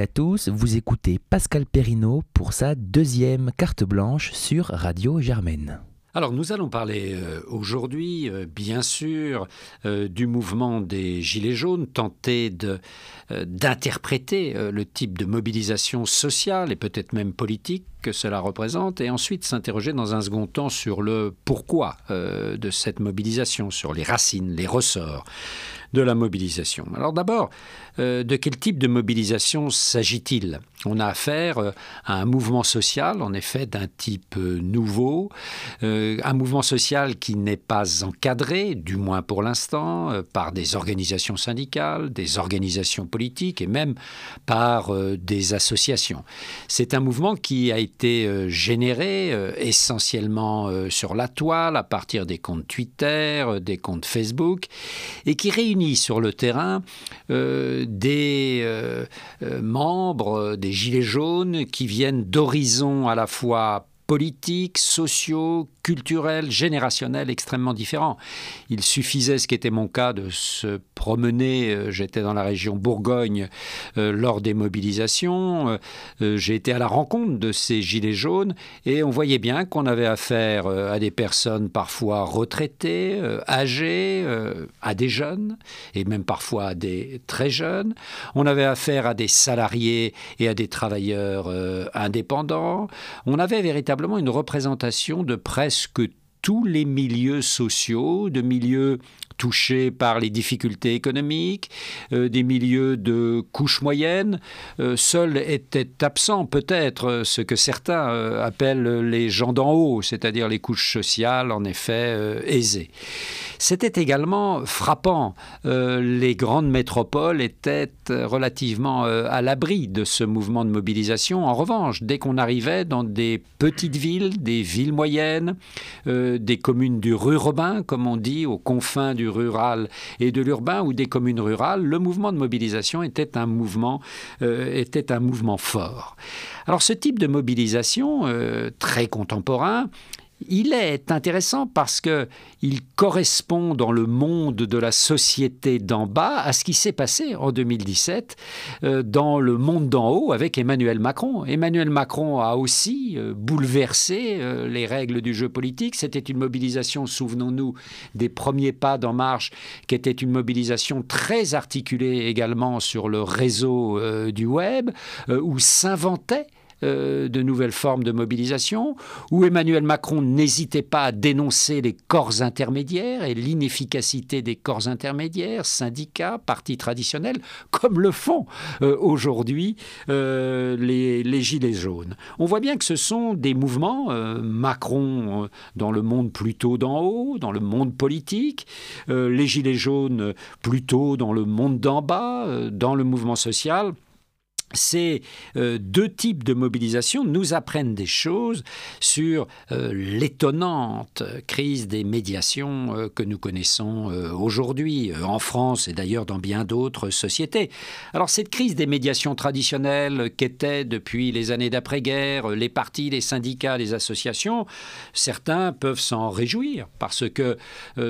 à tous, vous écoutez Pascal Perrineau pour sa deuxième carte blanche sur Radio Germaine. Alors nous allons parler euh, aujourd'hui, euh, bien sûr, euh, du mouvement des Gilets jaunes, tenter d'interpréter le type de mobilisation sociale et peut-être même politique que cela représente, et ensuite s'interroger dans un second temps sur le pourquoi de cette mobilisation, sur les racines, les ressorts de la mobilisation. Alors d'abord, euh, de quel type de mobilisation s'agit-il? On a affaire euh, à un mouvement social, en effet, d'un type euh, nouveau, un mouvement social qui n'est pas encadré, du moins pour l'instant, par des organisations syndicales, des organisations politiques et même par des associations. C'est un mouvement qui a été généré essentiellement sur la toile, à partir des comptes Twitter, des comptes Facebook, et qui réunit sur le terrain des euh, euh, membres des Gilets jaunes qui viennent d'horizons à la fois politiques, sociaux, culturels, générationnels extrêmement différents. Il suffisait, ce qui était mon cas, de se promener. Euh, j'étais dans la région Bourgogne euh, lors des mobilisations. Euh, j'ai été à la rencontre de ces gilets jaunes et on voyait bien qu'on avait affaire à des personnes parfois retraitées, âgées, à des jeunes et même parfois à des très jeunes. On avait affaire à des salariés et à des travailleurs indépendants. On avait véritablement une représentation de presque tous les milieux sociaux, de milieux touchés par les difficultés économiques, euh, des milieux de couche moyenne. Euh, seuls étaient absents peut-être euh, ce que certains appellent les gens d'en haut, c'est-à-dire les couches sociales en effet aisées. C'était également frappant. les grandes métropoles étaient relativement à l'abri de ce mouvement de mobilisation. En revanche, dès qu'on arrivait dans des petites villes, des villes moyennes, des communes du rurbain, comme on dit, aux confins du rural et de l'urbain ou des communes rurales, le mouvement de mobilisation était un mouvement, euh, fort. Alors ce type de mobilisation euh, très contemporain, il est intéressant parce que il correspond dans le monde de la société d'en bas à ce qui s'est passé en 2017 euh, dans le monde d'en haut avec Emmanuel Macron. Emmanuel Macron a aussi euh, bouleversé euh, les règles du jeu politique. C'était une mobilisation, souvenons-nous, des premiers pas d'En Marche, qui était une mobilisation très articulée également sur le réseau du web, où s'inventait euh, de nouvelles formes de mobilisation, où Emmanuel Macron n'hésitait pas à dénoncer les corps intermédiaires et l'inefficacité des corps intermédiaires, syndicats, partis traditionnels, comme le font euh, aujourd'hui euh, les, les, Gilets jaunes. On voit bien que ce sont des mouvements, Macron dans le monde plutôt d'en haut, dans le monde politique, les Gilets jaunes plutôt dans le monde d'en bas, dans le mouvement social ces euh, deux types de mobilisation nous apprennent des choses sur euh, l'étonnante crise des médiations euh, que nous connaissons aujourd'hui en France et d'ailleurs dans bien d'autres sociétés. Alors cette crise des médiations traditionnelles qu'étaient depuis les années d'après-guerre les partis, les syndicats, les associations, certains peuvent s'en réjouir parce que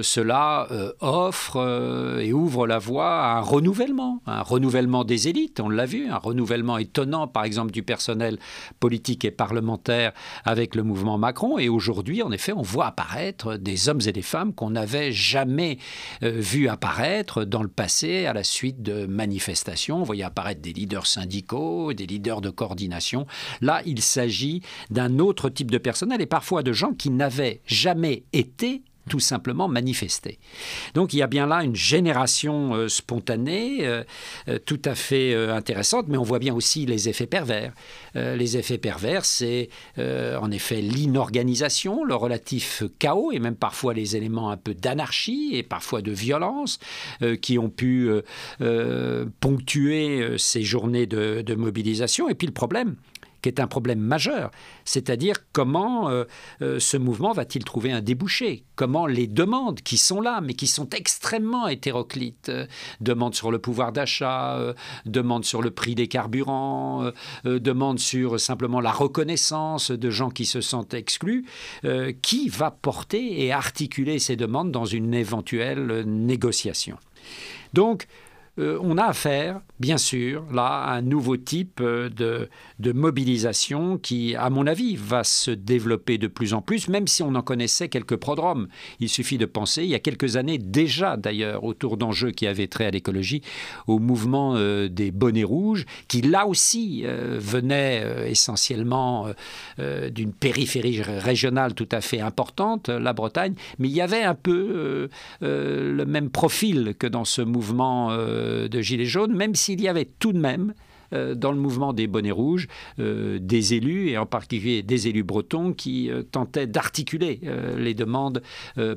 cela offre et ouvre la voie à un renouvellement, un renouvellement des élites, on l'a vu, un renouvellement étonnant, par exemple, du personnel politique et parlementaire avec le mouvement Macron. Et aujourd'hui, en effet, on voit apparaître des hommes et des femmes qu'on n'avait jamais euh, vus apparaître dans le passé à la suite de manifestations. On voyait apparaître des leaders syndicaux, des leaders de coordination. Là, il s'agit d'un autre type de personnel et parfois de gens qui n'avaient jamais été tout simplement manifester. Donc il y a bien là une génération euh, spontanée, euh, euh, tout à fait intéressante, mais on voit bien aussi les effets pervers. les effets pervers, c'est en effet l'inorganisation, le relatif chaos et même parfois les éléments un peu d'anarchie et parfois de violence qui ont pu ponctuer ces journées de mobilisation. Et puis le problème, qui est un problème majeur, c'est-à-dire comment euh, euh, ce mouvement va-t-il trouver un débouché? Comment les demandes qui sont là, mais qui sont extrêmement hétéroclites, euh, demandes sur le pouvoir d'achat, demandes sur le prix des carburants, demandes sur simplement la reconnaissance de gens qui se sentent exclus, qui va porter et articuler ces demandes dans une éventuelle négociation? Euh, on a affaire, bien sûr, là, à un nouveau type euh, de, mobilisation qui, à mon avis, va se développer de plus en plus, même si on en connaissait quelques prodromes. Il suffit de penser, il y a quelques années déjà d'ailleurs, autour d'enjeux qui avaient trait à l'écologie, au mouvement euh, des bonnets rouges, qui là aussi venait essentiellement d'une périphérie régionale tout à fait importante, la Bretagne, mais il y avait un peu le même profil que dans ce mouvement euh, de Gilets jaunes, même s'il y avait tout de même euh, dans le mouvement des bonnets rouges, euh, des élus, et en particulier des élus bretons, qui tentaient d'articuler les demandes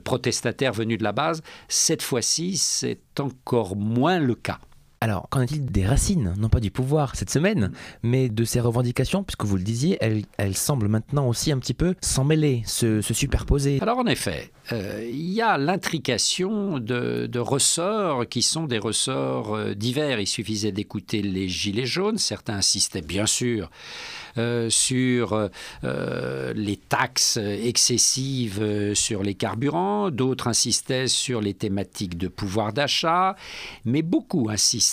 protestataires venues de la base. Cette fois-ci, c'est encore moins le cas. Alors, qu'en est-il des racines, non pas du pouvoir cette semaine, mais de ces revendications, puisque vous le disiez, elles, semblent maintenant aussi un petit peu s'en mêler, se, superposer. Alors en effet, euh, il y a l'intrication de, ressorts qui sont des ressorts euh, divers. Il suffisait d'écouter les Gilets jaunes, certains insistaient bien sûr euh, sur les taxes excessives sur les carburants, d'autres insistaient sur les thématiques de pouvoir d'achat, mais beaucoup insistaient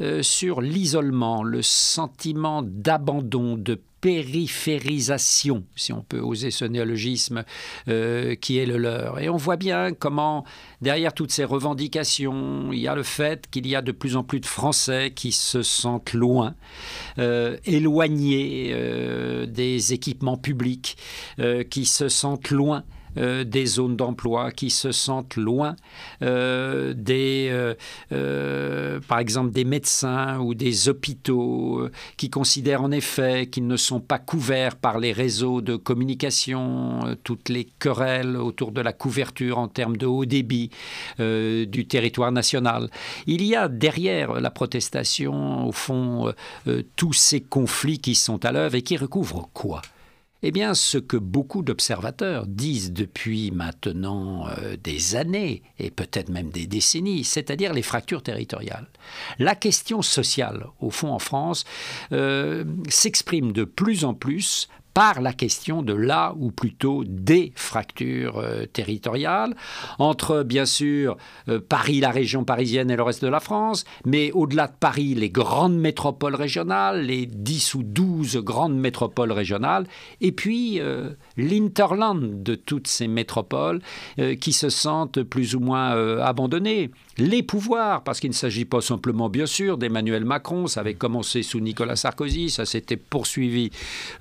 euh, sur l'isolement, le sentiment d'abandon, de périphérisation, si on peut oser ce néologisme euh, qui est le leur. Et on voit bien comment, derrière toutes ces revendications, il y a le fait qu'il y a de plus en plus de Français qui se sentent loin, euh, éloignés des équipements publics, qui se sentent loin euh, des zones d'emploi qui se sentent loin euh, des, euh, par exemple, des médecins ou des hôpitaux qui considèrent en effet qu'ils ne sont pas couverts par les réseaux de communication, toutes les querelles autour de la couverture en termes de haut débit du territoire national. Il y a derrière la protestation, au fond, tous ces conflits qui sont à l'œuvre et qui recouvrent quoi? Eh bien, ce que beaucoup d'observateurs disent depuis maintenant euh, des années et peut-être même des décennies, c'est-à-dire les fractures territoriales. La question sociale, au fond en France, euh, s'exprime de plus en plus par la question de là ou plutôt des fractures euh, territoriales entre bien sûr euh, Paris, la région parisienne et le reste de la France, mais au-delà de Paris, les grandes métropoles régionales, les 10 ou 12 grandes métropoles régionales, et puis euh, l'interland de toutes ces métropoles qui se sentent plus ou moins abandonnées les pouvoirs, parce qu'il ne s'agit pas simplement, bien sûr, d'Emmanuel Macron, ça avait commencé sous Nicolas Sarkozy, ça s'était poursuivi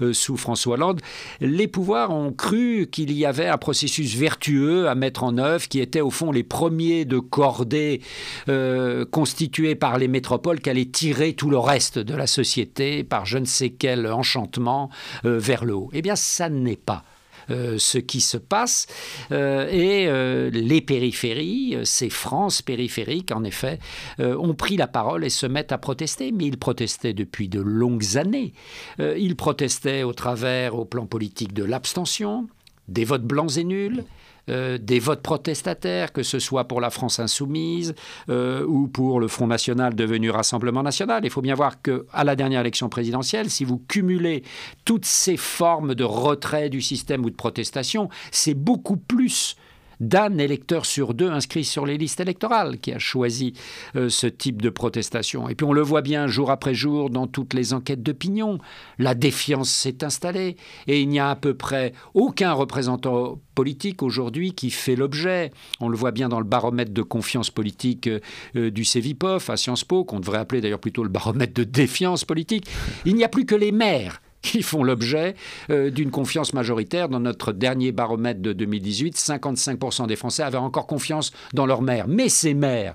euh, sous François Hollande, les pouvoirs ont cru qu'il y avait un processus vertueux à mettre en œuvre qui était au fond les premiers de cordée euh, constitués par les métropoles qui allaient tirer tout le reste de la société par je ne sais quel enchantement euh, vers le haut. Eh bien, ça n'est pas ce qui se passe. Euh, et euh, les périphéries, ces France périphériques, en effet, ont pris la parole et se mettent à protester. Mais ils protestaient depuis de longues années. ils protestaient au travers, au plan politique, de l'abstention, des votes blancs et nuls. Euh, des votes protestataires, que ce soit pour la France insoumise euh, ou pour le Front national devenu Rassemblement national. Il faut bien voir qu'à la dernière élection présidentielle, si vous cumulez toutes ces formes de retrait du système ou de protestation, c'est beaucoup plus d'un électeur sur deux inscrit sur les listes électorales qui a choisi euh, ce type de protestation. Et puis on le voit bien jour après jour dans toutes les enquêtes d'opinion. La défiance s'est installée et il n'y a à peu près aucun représentant politique aujourd'hui qui fait l'objet, on le voit bien dans le baromètre de confiance politique euh, euh, du CEVIPOF à Sciences Po, qu'on devrait appeler d'ailleurs plutôt le baromètre de défiance politique, il n'y a plus que les maires qui font l'objet euh, d'une confiance majoritaire. Dans notre dernier baromètre de 2018, 55% des Français avaient encore confiance dans leur maire. Mais ces maires,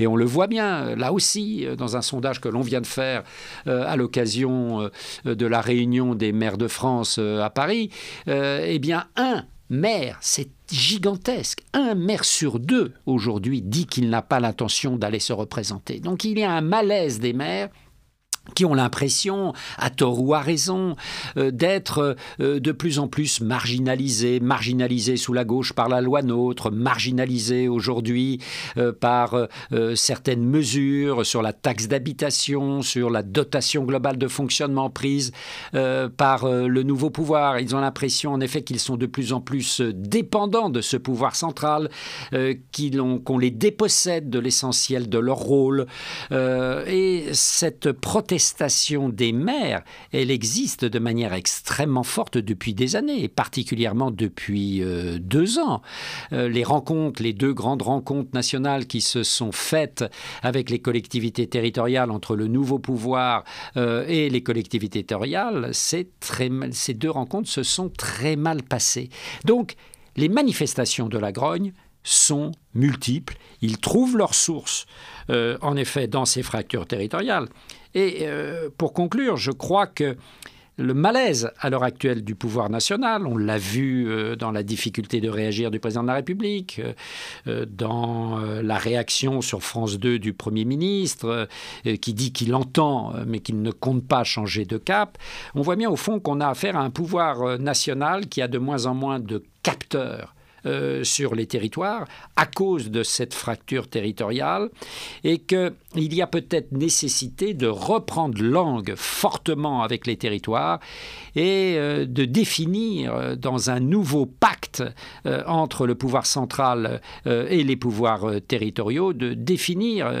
et on le voit bien, euh, là aussi, euh, dans un sondage que l'on vient de faire à l'occasion de la réunion des maires de France à Paris, eh bien, un maire, c'est gigantesque. Un maire sur deux, aujourd'hui, dit qu'il n'a pas l'intention d'aller se représenter. Donc il y a un malaise des maires qui ont l'impression, à tort ou à raison, euh, d'être euh, de plus en plus marginalisés, marginalisés sous la gauche par la loi NOTRe, marginalisés aujourd'hui euh, par certaines mesures sur la taxe d'habitation, sur la dotation globale de fonctionnement prise par le nouveau pouvoir. Ils ont l'impression en effet qu'ils sont de plus en plus dépendants de ce pouvoir central, qu'on les dépossède de l'essentiel de leur rôle. et cette protection station des maires, elle existe de manière extrêmement forte depuis des années, et particulièrement depuis euh, deux ans. Euh, les rencontres, les deux grandes rencontres nationales qui se sont faites avec les collectivités territoriales entre le nouveau pouvoir euh, et les collectivités territoriales, ces deux rencontres se sont très mal passées. Donc, les manifestations de la grogne sont multiples. Ils trouvent leur source, en effet, dans ces fractures territoriales. Et euh, pour conclure, je crois que le malaise à l'heure actuelle du pouvoir national, on l'a vu euh, dans la difficulté de réagir du président de la République, euh, dans la réaction sur France 2 du Premier ministre, qui dit qu'il entend mais qu'il ne compte pas changer de cap, on voit bien au fond qu'on a affaire à un pouvoir national qui a de moins en moins de capteurs euh, sur les territoires à cause de cette fracture territoriale et qu'il y a peut-être nécessité de reprendre langue fortement avec les territoires et euh, de définir euh, dans un nouveau pacte entre le pouvoir central et les pouvoirs territoriaux, de définir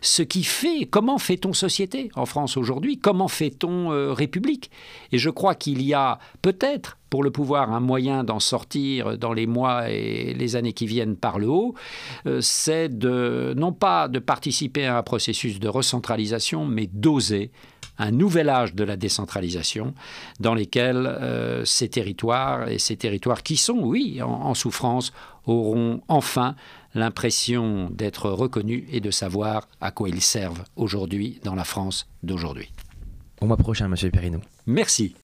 ce qui fait, comment fait-on société en France aujourd'hui, comment fait-on République. Et je crois qu'il y a peut-être pour le pouvoir un moyen d'en sortir dans les mois et les années qui viennent par le haut, euh, c'est de non pas de participer à un processus de recentralisation, mais d'oser un nouvel âge de la décentralisation dans lesquels euh, ces territoires et ces territoires qui sont, oui, en souffrance, auront enfin l'impression d'être reconnus et de savoir à quoi ils servent aujourd'hui dans la France d'aujourd'hui. Au mois prochain, Monsieur Perrineau. Merci.